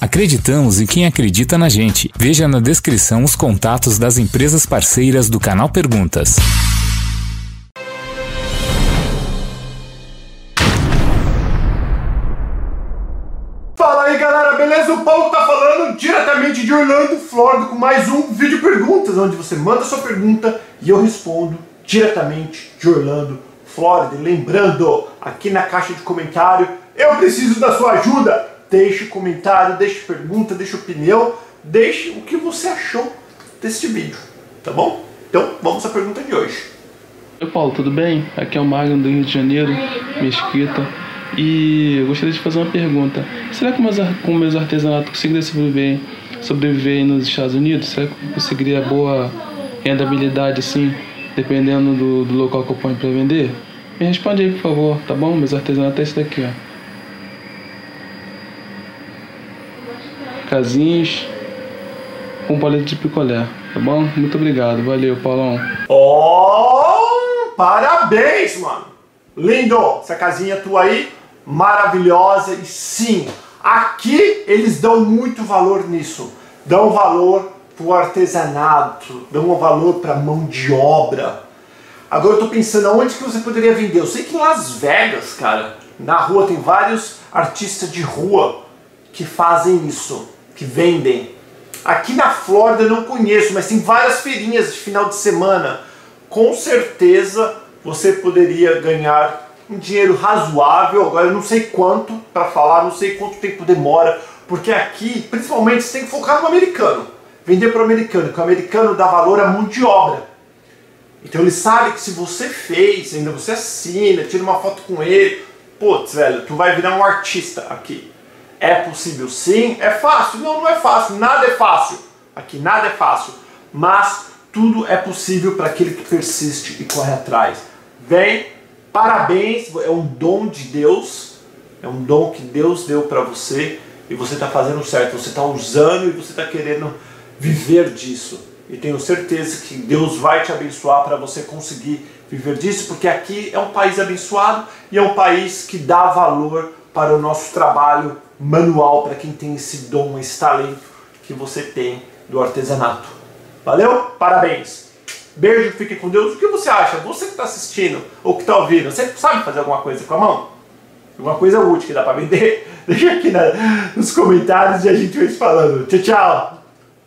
Acreditamos em quem acredita na gente. Veja na descrição os contatos das empresas parceiras do canal Perguntas. Fala aí galera, beleza? O Paulo tá falando diretamente de Orlando, Flórida, com mais um vídeo perguntas, onde você manda sua pergunta e eu respondo diretamente de Orlando, Flórida. Lembrando, aqui na caixa de comentário, eu preciso da sua ajuda. Deixe comentário, deixe pergunta, deixe opinião, deixe o que você achou deste vídeo, tá bom? Então, vamos à pergunta de hoje. Oi Paulo, tudo bem? Aqui é o Magno do Rio de Janeiro, Mesquita. E eu gostaria de fazer uma pergunta. Será que com meus artesanatos conseguiria sobreviver, sobreviver nos Estados Unidos? Será que eu conseguiria boa rentabilidade assim, dependendo do, do local que eu ponho para vender? Me responde aí, por favor, tá bom? Meus artesanatos é esse daqui, ó. Casinhos com paleta de picolé, tá bom? Muito obrigado, valeu, Paulão. Oh, parabéns, mano! Lindo! Essa casinha tua aí, maravilhosa. E sim, aqui eles dão muito valor nisso. Dão valor pro artesanato, dão valor pra mão de obra. Agora eu tô pensando aonde que você poderia vender. Eu sei que em Las Vegas, cara, na rua tem vários artistas de rua que fazem isso, que vendem. Aqui na Flórida não conheço, mas tem várias feirinhas de final de semana. Com certeza você poderia ganhar um dinheiro razoável. Agora eu não sei quanto para falar, não sei quanto tempo demora, porque aqui, principalmente, você tem que focar no americano. Vender para o americano, porque o americano dá valor à mão de obra. Então ele sabe que se você fez, ainda você assina, tira uma foto com ele, putz, velho, tu vai virar um artista aqui. É possível sim? É fácil? Não, não é fácil. Nada é fácil. Aqui nada é fácil. Mas tudo é possível para aquele que persiste e corre atrás. Vem, parabéns, é um dom de Deus. É um dom que Deus deu para você e você está fazendo certo. Você está usando e você está querendo viver disso. E tenho certeza que Deus vai te abençoar para você conseguir viver disso, porque aqui é um país abençoado e é um país que dá valor para o nosso trabalho manual para quem tem esse dom, esse talento que você tem do artesanato. Valeu? Parabéns! Beijo, fique com Deus. O que você acha? Você que está assistindo ou que está ouvindo, você sabe fazer alguma coisa com a mão? Alguma coisa útil que dá para vender? Deixa aqui na, nos comentários e a gente vai falando. Tchau, tchau!